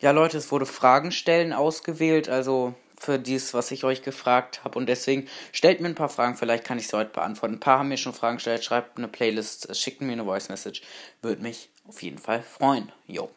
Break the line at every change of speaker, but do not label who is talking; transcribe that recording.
Ja, Leute, es wurde Fragen stellen ausgewählt, also für dies, was ich euch gefragt habe. Und deswegen stellt mir ein paar Fragen, vielleicht kann ich sie heute beantworten. Ein paar haben mir schon Fragen gestellt, schreibt eine Playlist, schickt mir eine Voice Message. Würde mich auf jeden Fall freuen. Jo.